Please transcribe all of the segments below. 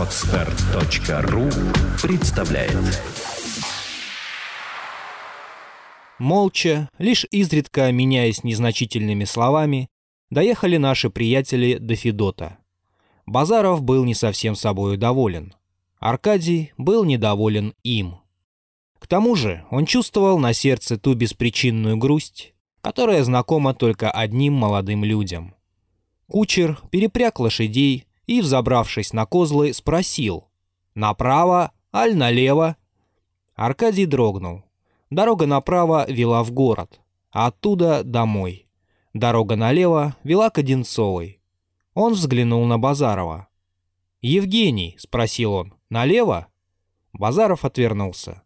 Отстар.ру представляет Молча, лишь изредка меняясь незначительными словами, доехали наши приятели до Федота. Базаров был не совсем собою доволен. Аркадий был недоволен им. К тому же он чувствовал на сердце ту беспричинную грусть, которая знакома только одним молодым людям. Кучер перепряг лошадей и, взобравшись на козлы, спросил «Направо, аль налево?» Аркадий дрогнул. Дорога направо вела в город, а оттуда домой. Дорога налево вела к Одинцовой. Он взглянул на Базарова. «Евгений», — спросил он, — «налево?» Базаров отвернулся.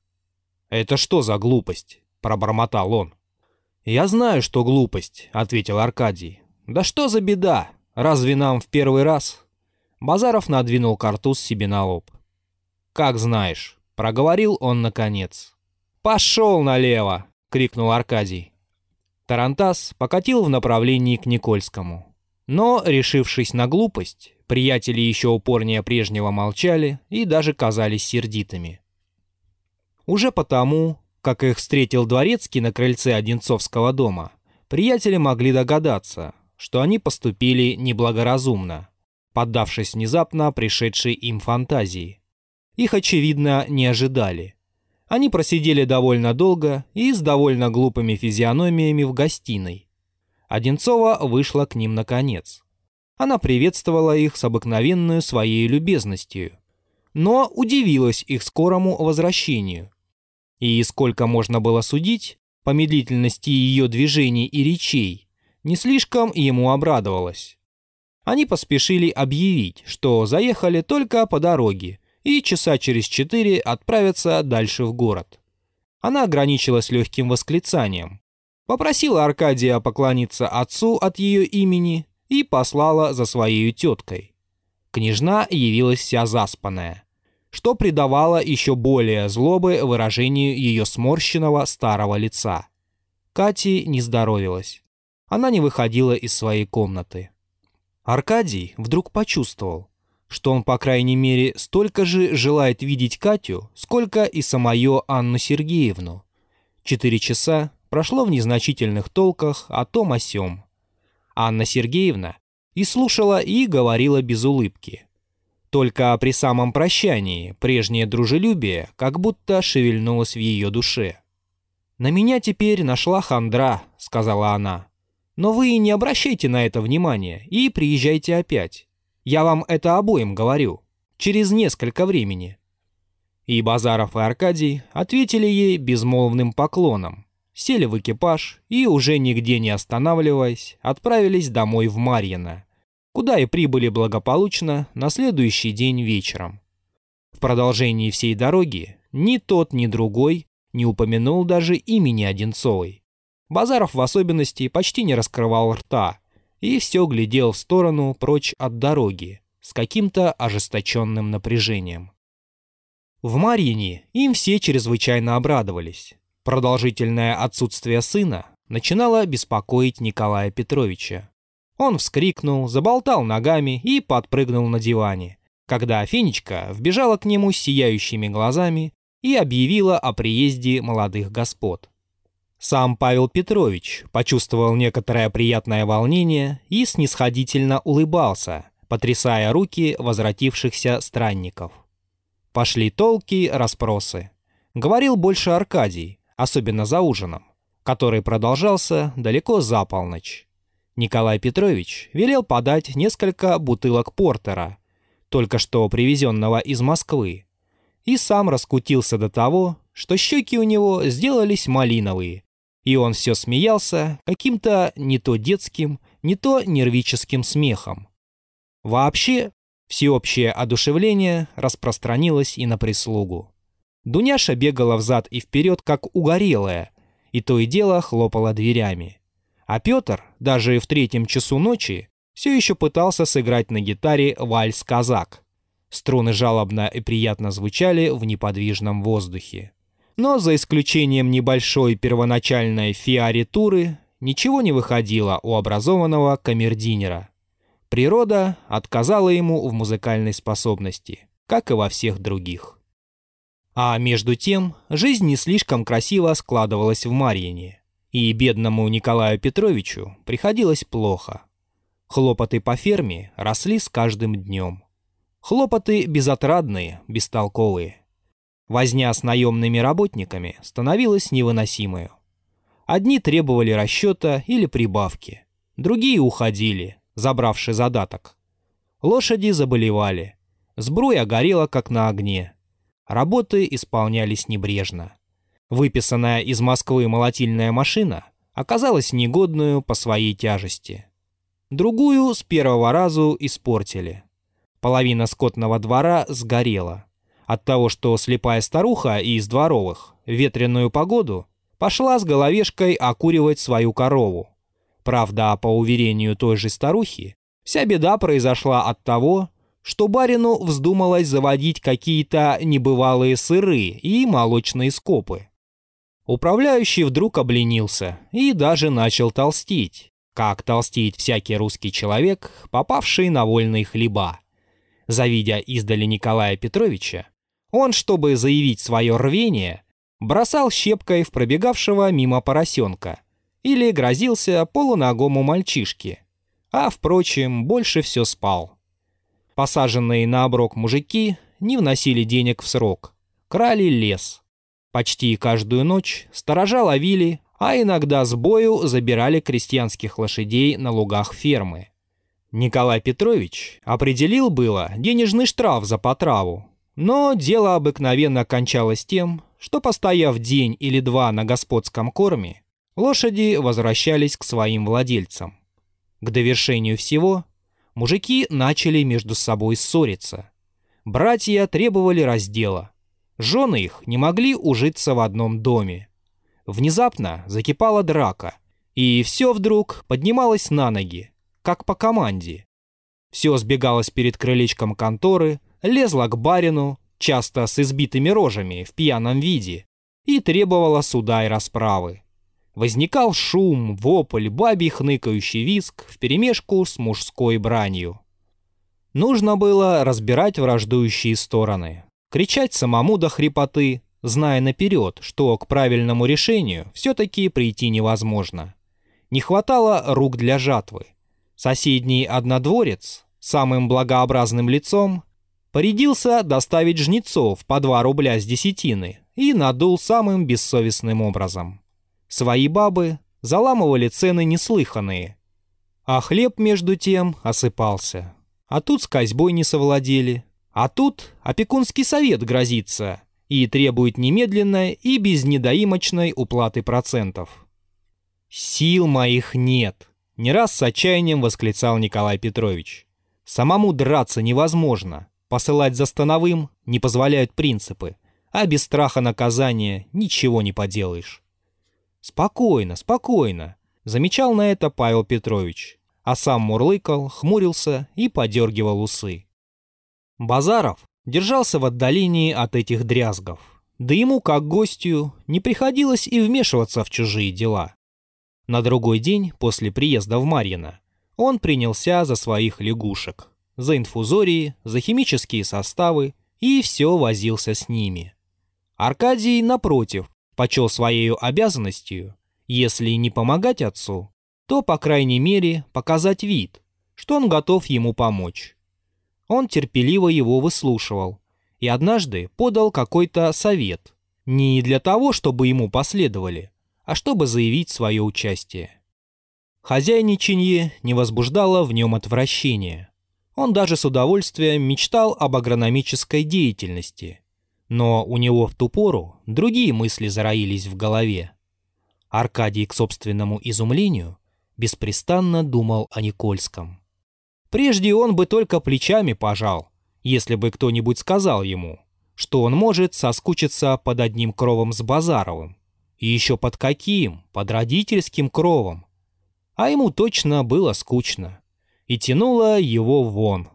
«Это что за глупость?» — пробормотал он. «Я знаю, что глупость», — ответил Аркадий. «Да что за беда? Разве нам в первый раз?» Базаров надвинул картуз себе на лоб. «Как знаешь», — проговорил он наконец. «Пошел налево!» — крикнул Аркадий. Тарантас покатил в направлении к Никольскому. Но, решившись на глупость, приятели еще упорнее прежнего молчали и даже казались сердитыми. Уже потому, как их встретил Дворецкий на крыльце Одинцовского дома, приятели могли догадаться, что они поступили неблагоразумно, поддавшись внезапно пришедшей им фантазии. Их, очевидно, не ожидали. Они просидели довольно долго и с довольно глупыми физиономиями в гостиной. Одинцова вышла к ним наконец. Она приветствовала их с обыкновенной своей любезностью, но удивилась их скорому возвращению. И сколько можно было судить, по медлительности ее движений и речей, не слишком ему обрадовалась. Они поспешили объявить, что заехали только по дороге и часа через четыре отправиться дальше в город. Она ограничилась легким восклицанием. Попросила Аркадия поклониться отцу от ее имени и послала за своей теткой. Княжна явилась вся заспанная, что придавало еще более злобы выражению ее сморщенного старого лица. Кате не здоровилась. Она не выходила из своей комнаты. Аркадий вдруг почувствовал, что он, по крайней мере, столько же желает видеть Катю, сколько и самую Анну Сергеевну. Четыре часа прошло в незначительных толках о том о сём. Анна Сергеевна и слушала, и говорила без улыбки. Только при самом прощании прежнее дружелюбие как будто шевельнулось в ее душе. «На меня теперь нашла хандра», — сказала она. «Но вы не обращайте на это внимания и приезжайте опять. Я вам это обоим говорю. Через несколько времени». И Базаров и Аркадий ответили ей безмолвным поклоном, сели в экипаж и, уже нигде не останавливаясь, отправились домой в Марьино, куда и прибыли благополучно на следующий день вечером. В продолжении всей дороги ни тот, ни другой не упомянул даже имени Одинцовой. Базаров в особенности почти не раскрывал рта, и все глядел в сторону прочь от дороги с каким-то ожесточенным напряжением. В Марьине им все чрезвычайно обрадовались. Продолжительное отсутствие сына начинало беспокоить Николая Петровича. Он вскрикнул, заболтал ногами и подпрыгнул на диване, когда Афинечка вбежала к нему с сияющими глазами и объявила о приезде молодых господ. Сам Павел Петрович почувствовал некоторое приятное волнение и снисходительно улыбался, потрясая руки возвратившихся странников. Пошли толки, расспросы. Говорил больше Аркадий, особенно за ужином, который продолжался далеко за полночь. Николай Петрович велел подать несколько бутылок портера, только что привезенного из Москвы, и сам раскутился до того, что щеки у него сделались малиновые, и он все смеялся каким-то не то детским, не то нервическим смехом. Вообще, всеобщее одушевление распространилось и на прислугу. Дуняша бегала взад и вперед, как угорелая, и то и дело хлопала дверями. А Петр, даже в третьем часу ночи, все еще пытался сыграть на гитаре вальс-казак. Струны жалобно и приятно звучали в неподвижном воздухе. Но за исключением небольшой первоначальной фиоритуры ничего не выходило у образованного камердинера. Природа отказала ему в музыкальной способности. как и во всех других. А между тем, жизнь не слишком красиво складывалась в Марьине, и бедному Николаю Петровичу приходилось плохо. Хлопоты по ферме росли с каждым днем. Хлопоты безотрадные, бестолковые. Возня с наемными работниками становилась невыносимой. Одни требовали расчета или прибавки, другие уходили, забравши задаток. Лошади заболевали, сбруя горела как на огне. Работы исполнялись небрежно. Выписанная из Москвы молотильная машина оказалась негодную по своей тяжести. Другую с первого разу испортили. Половина скотного двора сгорела. От того, что слепая старуха из дворовых в ветреную погоду пошла с головешкой окуривать свою корову. Правда, по уверению той же старухи, вся беда произошла от того, что барину вздумалось заводить какие-то небывалые сыры и молочные скопы. Управляющий вдруг обленился и даже начал толстеть, как толстеет всякий русский человек, попавший на вольные хлеба. Завидя издали Николая Петровича, он, чтобы заявить свое рвение, бросал щепкой в пробегавшего мимо поросенка или грозился полуногому мальчишке, а, впрочем, больше все спал. Посаженные на оброк мужики не вносили денег в срок, крали лес. Почти каждую ночь сторожа ловили, а иногда с бою забирали крестьянских лошадей на лугах фермы. Николай Петрович определил было денежный штраф за потраву, но дело обыкновенно кончалось тем, что, постояв день или два на господском корме, лошади возвращались к своим владельцам. К довершению всего мужики начали между собой ссориться. Братья требовали раздела. Жены их не могли ужиться в одном доме. Внезапно закипала драка, и все вдруг поднималось на ноги, как по команде. Все сбегалось перед крылечком конторы, лезло к барину, часто с избитыми рожами в пьяном виде, и требовало суда и расправы. Возникал шум, вопль, бабий хныкающий виск вперемешку с мужской бранью. Нужно было разбирать враждующие стороны, кричать самому до хрипоты, зная наперед, что к правильному решению все-таки прийти невозможно. Не хватало рук для жатвы. Соседний однодворец, самым благообразным лицом, порядился доставить жнецов по 2 рубля с десятины и надул самым бессовестным образом. Свои бабы заламывали цены неслыханные. А хлеб, между тем, осыпался. А тут с козьбой не совладели. А тут опекунский совет грозится и требует немедленной и без недоимочной уплаты процентов. «Сил моих нет», — не раз с отчаянием восклицал Николай Петрович. «Самому драться невозможно, посылать за становым не позволяют принципы, а без страха наказания ничего не поделаешь». «Спокойно, спокойно», — замечал на это Павел Петрович, а сам мурлыкал, хмурился и подергивал усы. Базаров держался в отдалении от этих дрязгов, да ему, как гостю, не приходилось и вмешиваться в чужие дела. На другой день после приезда в Марьино он принялся за своих лягушек, за инфузории, за химические составы и все возился с ними. Аркадий, напротив, почел своей обязанностью, если не помогать отцу, то, по крайней мере, показать вид, что он готов ему помочь. Он терпеливо его выслушивал и однажды подал какой-то совет, не для того, чтобы ему последовали, а чтобы заявить свое участие. Хозяйничанье не возбуждало в нем отвращения. Он даже с удовольствием мечтал об агрономической деятельности – но у него в ту пору другие мысли зароились в голове. Аркадий, к собственному изумлению, беспрестанно думал о Никольском. Прежде он бы только плечами пожал, если бы кто-нибудь сказал ему, что он может соскучиться под одним кровом с Базаровым. И еще под каким? Под родительским кровом. А ему точно было скучно. И тянуло его вон.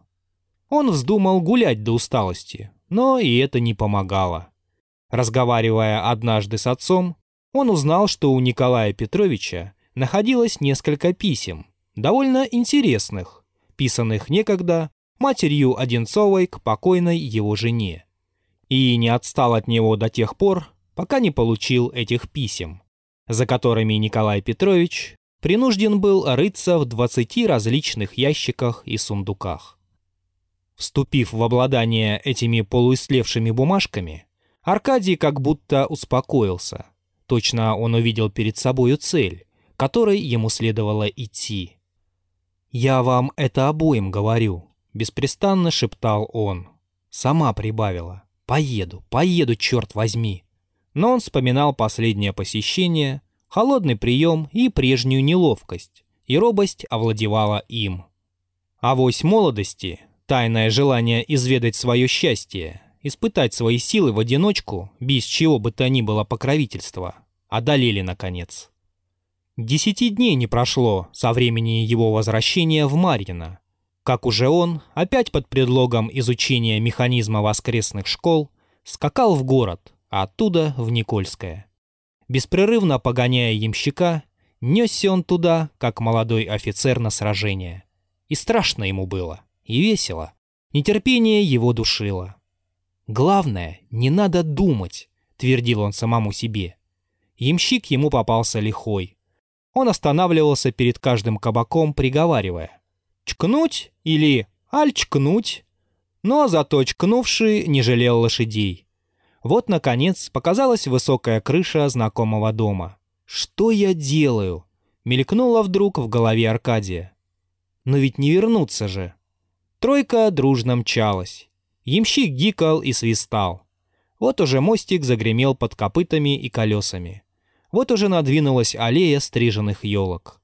Он вздумал гулять до усталости, но и это не помогало. Разговаривая однажды с отцом, он узнал, что у Николая Петровича находилось несколько писем, довольно интересных, писанных некогда матерью Одинцовой к покойной его жене. И не отстал от него до тех пор, пока не получил этих писем, за которыми Николай Петрович принужден был рыться в 20 различных ящиках и сундуках. Вступив в обладание этими полуистлевшими бумажками, Аркадий как будто успокоился. Точно он увидел перед собою цель, которой ему следовало идти. «Я вам это обоим говорю», — беспрестанно шептал он. Сама прибавила. «Поеду, поеду, черт возьми». Но он вспоминал последнее посещение, холодный прием и прежнюю неловкость, и робость овладевала им. Авось молодости, тайное желание изведать свое счастье, испытать свои силы в одиночку, без чего бы то ни было покровительства, одолели наконец. Десяти дней не прошло со времени его возвращения в Марьино, как уже он, опять под предлогом изучения механизма воскресных школ, скакал в город, а оттуда в Никольское. Беспрерывно погоняя ямщика, несся он туда, как молодой офицер на сражение. И страшно ему было, и весело. Нетерпение его душило. «Главное, не надо думать», — твердил он самому себе. Ямщик ему попался лихой. Он останавливался перед каждым кабаком, приговаривая. «Чкнуть» или «аль чкнуть», но зато чкнувший не жалел лошадей. Вот, наконец, показалась высокая крыша знакомого дома. «Что я делаю?» — мелькнула вдруг в голове Аркадия. «Но ведь не вернуться же!» Тройка дружно мчалась. Ямщик гикал и свистал. Вот уже мостик загремел под копытами и колесами. Вот уже надвинулась аллея стриженных елок.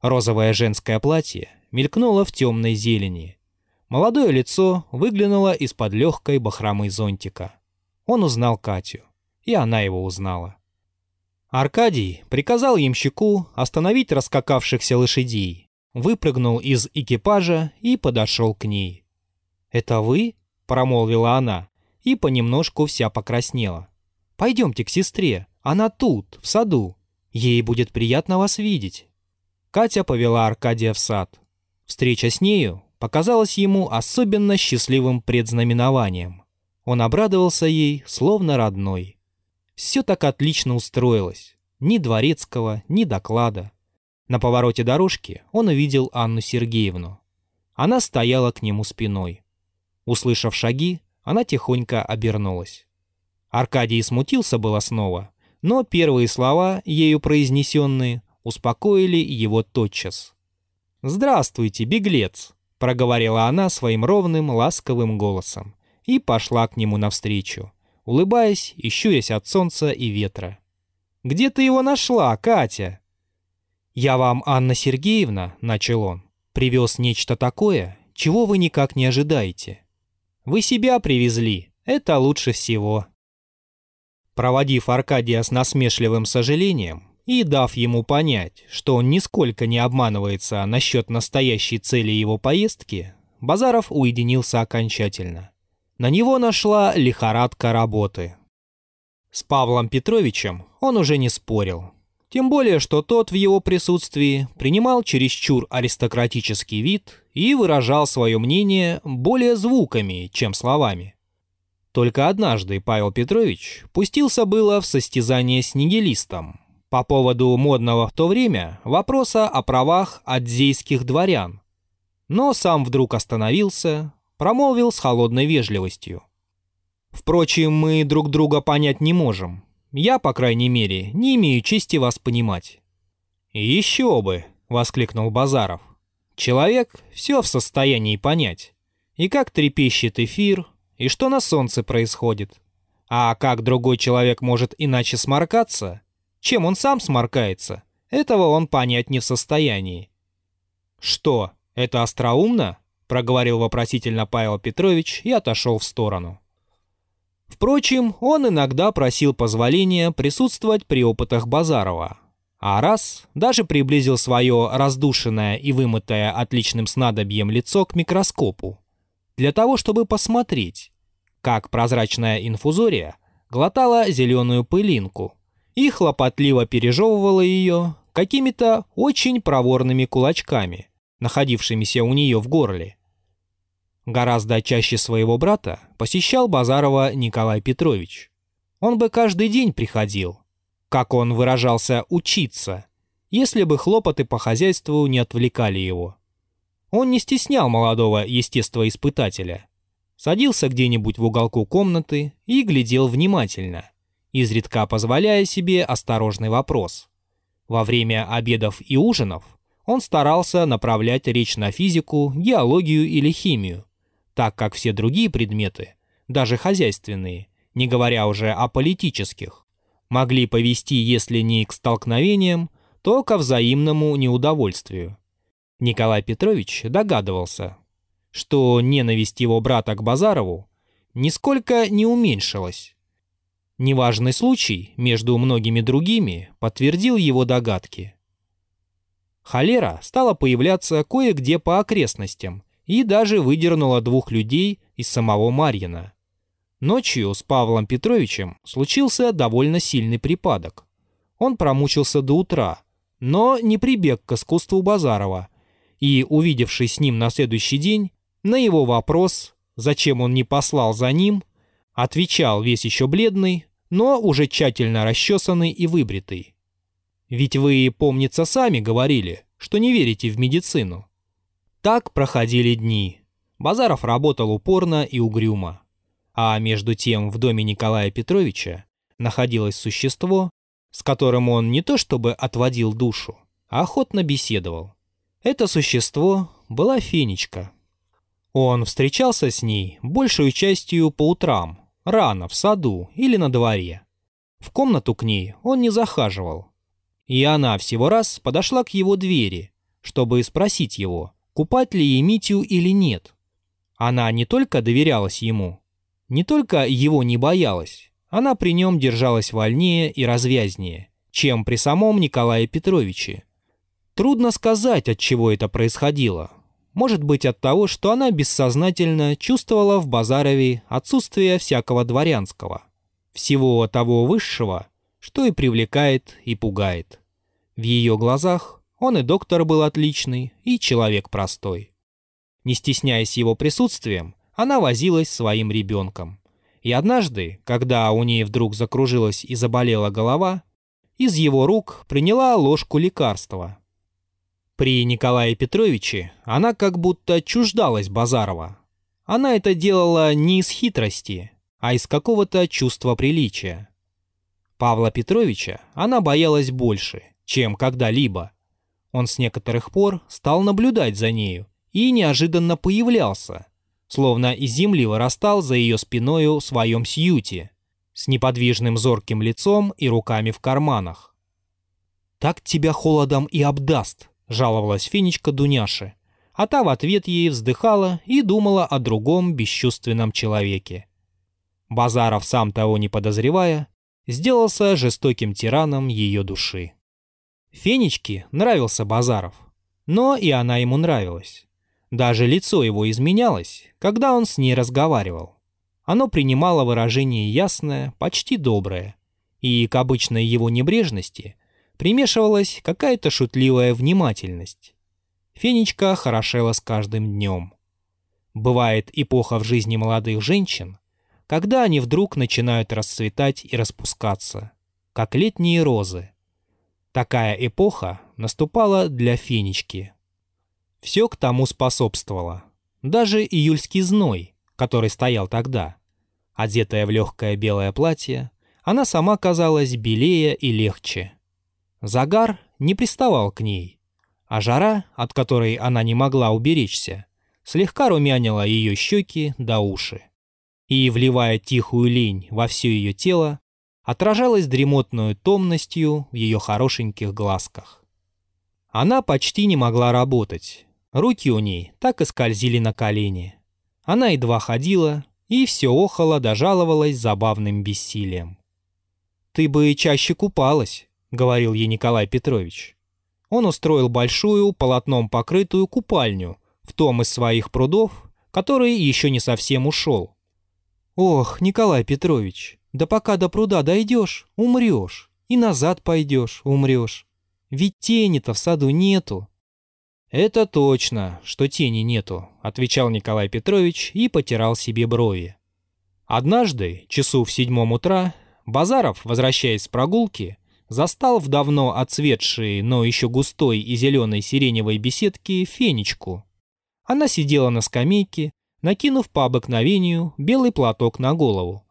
Розовое женское платье мелькнуло в темной зелени. Молодое лицо выглянуло из-под легкой бахромы зонтика. Он узнал Катю, и она его узнала. Аркадий приказал ямщику остановить раскакавшихся лошадей, выпрыгнул из экипажа и подошел к ней. «Это вы?» — промолвила она, и понемножку вся покраснела. «Пойдемте к сестре, она тут, в саду. Ей будет приятно вас видеть». Катя повела Аркадия в сад. Встреча с нею показалась ему особенно счастливым предзнаменованием. Он обрадовался ей, словно родной. Все так отлично устроилось. Ни дворецкого, ни доклада. На повороте дорожки он увидел Анну Сергеевну. Она стояла к нему спиной. Услышав шаги, она тихонько обернулась. Аркадий смутился было снова, но первые слова, ею произнесенные, успокоили его тотчас. «Здравствуйте, беглец!» — проговорила она своим ровным, ласковым голосом и пошла к нему навстречу, улыбаясь и щурясь от солнца и ветра. «Где ты его нашла, Катя?» «Я вам, Анна Сергеевна», — начал он, — «привез нечто такое, чего вы никак не ожидаете. Вы себя привезли, это лучше всего». Проводив Аркадия с насмешливым сожалением и дав ему понять, что он нисколько не обманывается насчет настоящей цели его поездки, Базаров уединился окончательно. На него нашла лихорадка работы. С Павлом Петровичем он уже не спорил. Тем более, что тот в его присутствии принимал чересчур аристократический вид и выражал свое мнение более звуками, чем словами. Только однажды Павел Петрович пустился было в состязание с нигилистом по поводу модного в то время вопроса о правах адзейских дворян. Но сам вдруг остановился, промолвил с холодной вежливостью. «Впрочем, мы друг друга понять не можем. Я, по крайней мере, не имею чести вас понимать». «Еще бы!» — воскликнул Базаров. «Человек все в состоянии понять. И как трепещет эфир, и что на солнце происходит. А как другой человек может иначе сморкаться? Чем он сам сморкается? Этого он понять не в состоянии». «Что, это остроумно?» Проговорил вопросительно Павел Петрович и отошел в сторону. Впрочем, он иногда просил позволения присутствовать при опытах Базарова, а раз даже приблизил свое раздушенное и вымытое отличным снадобьем лицо к микроскопу, для того, чтобы посмотреть, как прозрачная инфузория глотала зеленую пылинку и хлопотливо пережевывала ее какими-то очень проворными кулачками, находившимися у нее в горле. Гораздо чаще своего брата посещал Базарова Николай Петрович. Он бы каждый день приходил, как он выражался, учиться, если бы хлопоты по хозяйству не отвлекали его. Он не стеснял молодого естествоиспытателя. Садился где-нибудь в уголку комнаты и глядел внимательно, изредка позволяя себе осторожный вопрос. Во время обедов и ужинов он старался направлять речь на физику, геологию или химию, так как все другие предметы, даже хозяйственные, не говоря уже о политических, могли повести, если не к столкновениям, то ко взаимному неудовольствию. Николай Петрович догадывался, что ненависть его брата к Базарову нисколько не уменьшилась. Неважный случай между многими другими подтвердил его догадки. Холера стала появляться кое-где по окрестностям, и даже выдернула двух людей из самого Марьина. Ночью с Павлом Петровичем случился довольно сильный припадок. Он промучился до утра, но не прибег к искусству Базарова, и, увидевший с ним на следующий день, на его вопрос, зачем он не послал за ним, отвечал весь еще бледный, но уже тщательно расчесанный и выбритый. «Ведь вы, помнится, сами говорили, что не верите в медицину. Так проходили дни. Базаров работал упорно и угрюмо. А между тем в доме Николая Петровича находилось существо, с которым он не то чтобы отводил душу, а охотно беседовал. Это существо была Фенечка. Он встречался с ней большую частью по утрам, рано, в саду или на дворе. В комнату к ней он не захаживал. И она всего раз подошла к его двери, чтобы спросить его, купать ли ей Митю или нет. Она не только доверялась ему, не только его не боялась, она при нем держалась вольнее и развязнее, чем при самом Николае Петровиче. Трудно сказать, от чего это происходило. Может быть от того, что она бессознательно чувствовала в Базарове отсутствие всякого дворянского, всего того высшего, что и привлекает и пугает. В ее глазах он и доктор был отличный, и человек простой. Не стесняясь его присутствием, она возилась своим ребенком. И однажды, когда у нее вдруг закружилась и заболела голова, из его рук приняла ложку лекарства. При Николае Петровиче она как будто чуждалась Базарова. Она это делала не из хитрости, а из какого-то чувства приличия. Павла Петровича она боялась больше, чем когда-либо, он с некоторых пор стал наблюдать за нею и неожиданно появлялся, словно из земли вырастал за ее спиною в своем сьюте, с неподвижным зорким лицом и руками в карманах. «Так тебя холодом и обдаст», — жаловалась Фенечка Дуняше, а та в ответ ей вздыхала и думала о другом бесчувственном человеке. Базаров, сам того не подозревая, сделался жестоким тираном ее души. Фенечке нравился Базаров, но и она ему нравилась. Даже лицо его изменялось, когда он с ней разговаривал. Оно принимало выражение ясное, почти доброе, и к обычной его небрежности примешивалась какая-то шутливая внимательность. Фенечка хорошела с каждым днем. Бывает эпоха в жизни молодых женщин, когда они вдруг начинают расцветать и распускаться, как летние розы, Такая эпоха наступала для Фенечки. Все к тому способствовало. Даже июльский зной, который стоял тогда. Одетая в легкое белое платье, она сама казалась белее и легче. Загар не приставал к ней, а жара, от которой она не могла уберечься, слегка румянила ее щеки до уши. И, вливая тихую лень во все ее тело, отражалась дремотную томностью в ее хорошеньких глазках. Она почти не могла работать. Руки у ней так и скользили на колени. Она едва ходила и все охала дожаловалась забавным бессилием. «Ты бы чаще купалась», — говорил ей Николай Петрович. Он устроил большую, полотном покрытую купальню в том из своих прудов, который еще не совсем ушел. «Ох, Николай Петрович, да пока до пруда дойдешь, умрешь. И назад пойдешь, умрешь. Ведь тени-то в саду нету. «Это точно, что тени нету», — отвечал Николай Петрович и потирал себе брови. Однажды, часу в седьмом утра, Базаров, возвращаясь с прогулки, застал в давно отцветшей, но еще густой и зеленой сиреневой беседке фенечку. Она сидела на скамейке, накинув по обыкновению белый платок на голову.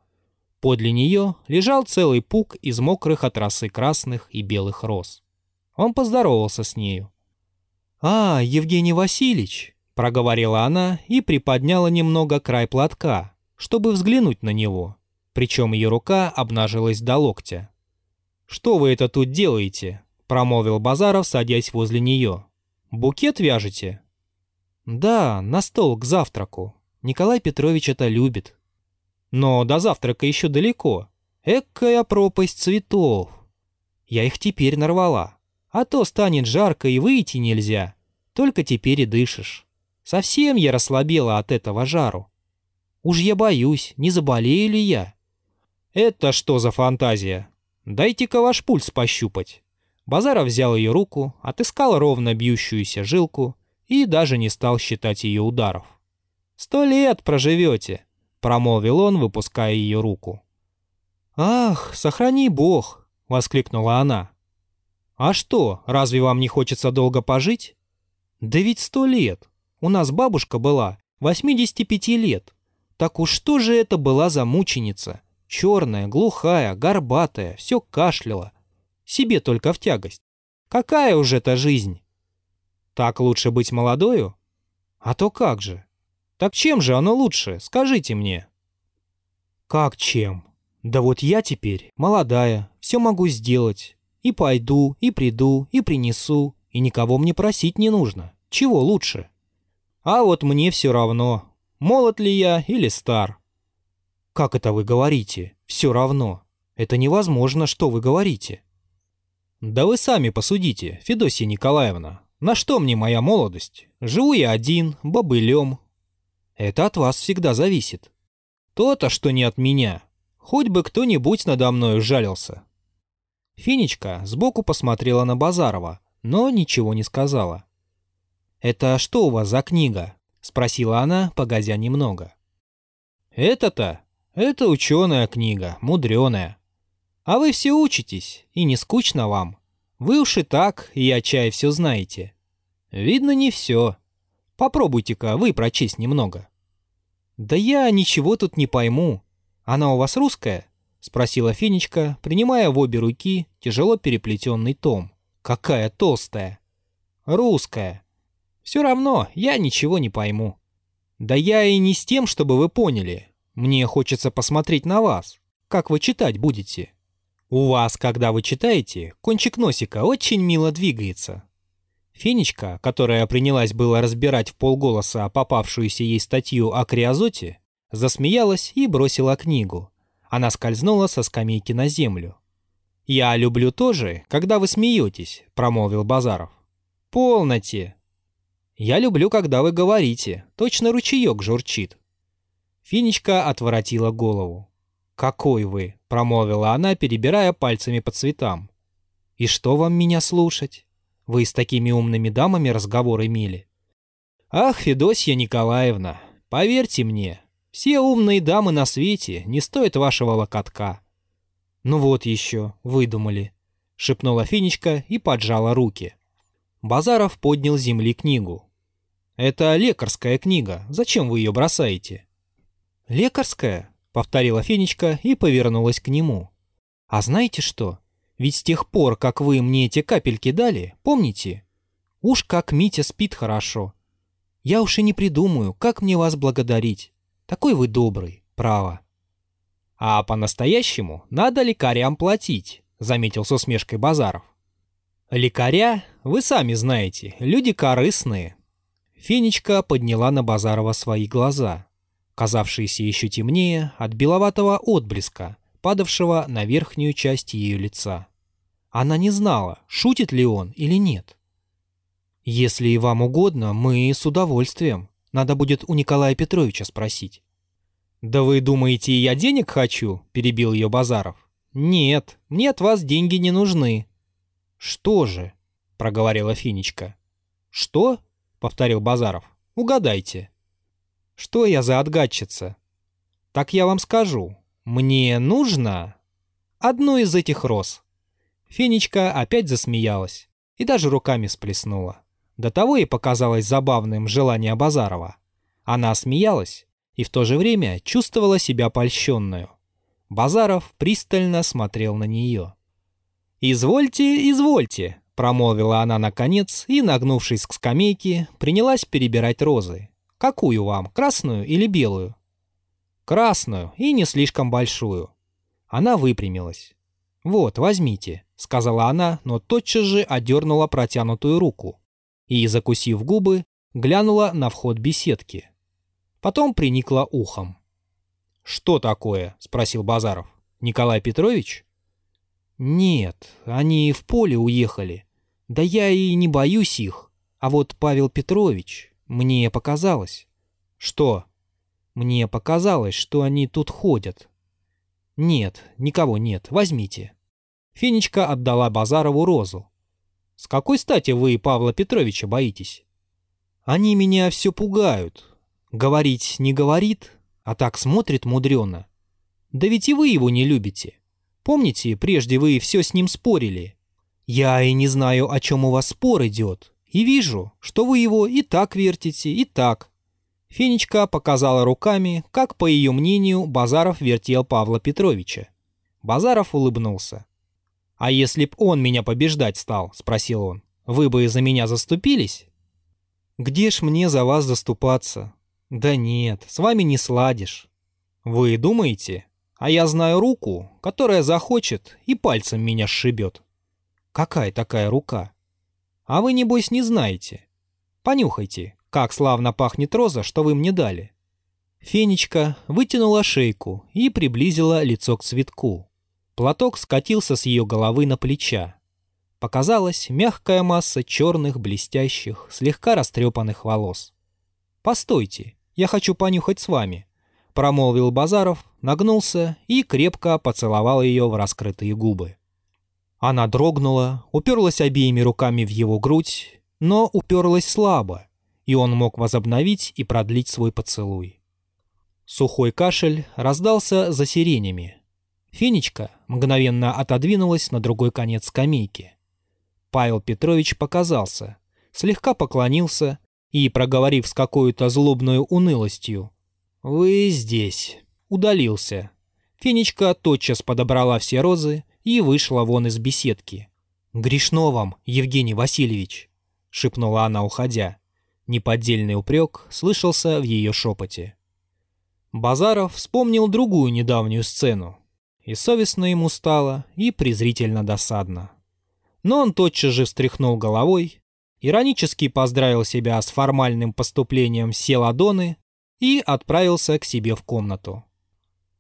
Подле нее лежал целый пук из мокрых от росы красных и белых роз. Он поздоровался с нею. «А, Евгений Васильевич!» — проговорила она и приподняла немного край платка, чтобы взглянуть на него. Причем ее рука обнажилась до локтя. «Что вы это тут делаете?» — промолвил Базаров, садясь возле нее. «Букет вяжете?» «Да, на стол к завтраку. Николай Петрович это любит». «Но до завтрака еще далеко. Экая пропасть цветов. Я их теперь нарвала. А то станет жарко и выйти нельзя. Только теперь и дышишь. Совсем я расслабела от этого жару. Уж я боюсь, не заболею ли я?» «Это что за фантазия? Дайте-ка ваш пульс пощупать». Базаров взял ее руку, отыскал ровно бьющуюся жилку и даже не стал считать ее ударов. «Сто лет проживете», — промолвил он, выпуская ее руку. «Ах, сохрани бог!» — воскликнула она. «А что, разве вам не хочется долго пожить?» «Да ведь сто лет. У нас бабушка была, 85 лет. Так уж что же это была за мученица? Черная, глухая, горбатая, все кашляла. Себе только в тягость. Какая уже эта жизнь? Так лучше быть молодою? А то как же? Так чем же оно лучше, скажите мне? Как чем? Да вот я теперь молодая, все могу сделать. И пойду, и приду, и принесу, и никого мне просить не нужно. Чего лучше? А вот мне все равно, молод ли я или стар. «Как это вы говорите? Все равно. Это невозможно, что вы говорите». «Да вы сами посудите, Федосия Николаевна. На что мне моя молодость? Живу я один, бобылем». «Это от вас всегда зависит». «То-то, что не от меня. Хоть бы кто-нибудь надо мной жалился». Финичка сбоку посмотрела на Базарова, но ничего не сказала. «Это что у вас за книга?» — спросила она, погодя немного. «Это-то это ученая книга, мудреная. А вы все учитесь, и не скучно вам. Вы уж и так, и о чае все знаете. Видно, не все. Попробуйте-ка вы прочесть немного. Да я ничего тут не пойму. Она у вас русская? Спросила Фенечка, принимая в обе руки тяжело переплетенный том. Какая толстая. Русская. Все равно, я ничего не пойму. Да я и не с тем, чтобы вы поняли. Мне хочется посмотреть на вас. Как вы читать будете? У вас, когда вы читаете, кончик носика очень мило двигается. Фенечка, которая принялась было разбирать в полголоса попавшуюся ей статью о криозоте, засмеялась и бросила книгу. Она скользнула со скамейки на землю. «Я люблю тоже, когда вы смеетесь», — промолвил Базаров. «Полноте!» «Я люблю, когда вы говорите, точно ручеек журчит». Финичка отворотила голову. «Какой вы!» — промолвила она, перебирая пальцами по цветам. «И что вам меня слушать? Вы с такими умными дамами разговор имели?» «Ах, Федосья Николаевна, поверьте мне, все умные дамы на свете не стоят вашего локотка». «Ну вот еще, выдумали», — шепнула Финичка и поджала руки. Базаров поднял с земли книгу. «Это лекарская книга, зачем вы ее бросаете?» «Лекарская?» — повторила Фенечка и повернулась к нему. «А знаете что? Ведь с тех пор, как вы мне эти капельки дали, помните? Уж как Митя спит хорошо. Я уж и не придумаю, как мне вас благодарить. Такой вы добрый, право». «А по-настоящему надо лекарям платить», — заметил с усмешкой Базаров. «Лекаря, вы сами знаете, люди корыстные». Фенечка подняла на Базарова свои глаза казавшиеся еще темнее от беловатого отблеска, падавшего на верхнюю часть ее лица. Она не знала, шутит ли он или нет. «Если и вам угодно, мы с удовольствием. Надо будет у Николая Петровича спросить». «Да вы думаете, я денег хочу?» – перебил ее Базаров. «Нет, мне от вас деньги не нужны». «Что же?» – проговорила Финичка. «Что? — повторил Базаров. «Угадайте». «Что я за отгадчица?» «Так я вам скажу. Мне нужно одну из этих роз». Фенечка опять засмеялась и даже руками сплеснула. До того ей показалось забавным желание Базарова. Она смеялась и в то же время чувствовала себя польщенную. Базаров пристально смотрел на нее. «Извольте, извольте», — промолвила она наконец и, нагнувшись к скамейке, принялась перебирать розы. «Какую вам, красную или белую?» «Красную и не слишком большую». Она выпрямилась. «Вот, возьмите», — сказала она, но тотчас же одернула протянутую руку и, закусив губы, глянула на вход беседки. Потом приникла ухом. «Что такое?» — спросил Базаров. «Николай Петрович?» «Нет, они в поле уехали. Да я и не боюсь их. А вот Павел Петрович, мне показалось». «Что?» «Мне показалось, что они тут ходят». «Нет, никого нет, возьмите». Фенечка отдала Базарову розу. «С какой стати вы Павла Петровича боитесь?» «Они меня все пугают. Говорить не говорит, а так смотрит мудрено. Да ведь и вы его не любите. Помните, прежде вы все с ним спорили? Я и не знаю, о чем у вас спор идет, и вижу, что вы его и так вертите, и так». Фенечка показала руками, как, по ее мнению, Базаров вертел Павла Петровича. Базаров улыбнулся. «А если б он меня побеждать стал?» — спросил он. «Вы бы за меня заступились?» «Где ж мне за вас заступаться?» «Да нет, с вами не сладишь». «Вы думаете?» А я знаю руку, которая захочет и пальцем меня сшибет. Какая такая рука? А вы, небось, не знаете. Понюхайте, как славно пахнет роза, что вы мне дали. Фенечка вытянула шейку и приблизила лицо к цветку. Платок скатился с ее головы на плеча. Показалась мягкая масса черных, блестящих, слегка растрепанных волос. «Постойте, я хочу понюхать с вами», промолвил Базаров, нагнулся и крепко поцеловал ее в раскрытые губы. Она дрогнула, уперлась обеими руками в его грудь, но уперлась слабо, и он мог возобновить и продлить свой поцелуй. Сухой кашель раздался за сиренями. Фенечка мгновенно отодвинулась на другой конец скамейки. Павел Петрович показался, слегка поклонился и, проговорив с какой-то злобной унылостью, «Вы здесь». Удалился. Фенечка тотчас подобрала все розы и вышла вон из беседки. «Грешно вам, Евгений Васильевич», — шепнула она, уходя. Неподдельный упрек слышался в ее шепоте. Базаров вспомнил другую недавнюю сцену. И совестно ему стало, и презрительно досадно. Но он тотчас же встряхнул головой, иронически поздравил себя с формальным поступлением Селадоны и отправился к себе в комнату.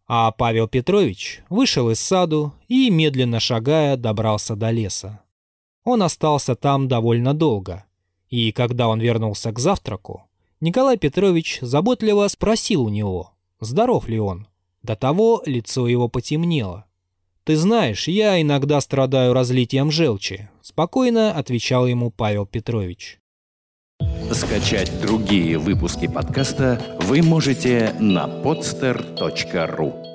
А Павел Петрович вышел из саду и, медленно шагая, добрался до леса. Он остался там довольно долго, и когда он вернулся к завтраку, Николай Петрович заботливо спросил у него, здоров ли он. До того лицо его потемнело. «Ты знаешь, я иногда страдаю разлитием желчи», — спокойно отвечал ему Павел Петрович. Скачать другие выпуски подкаста вы можете на podster.ru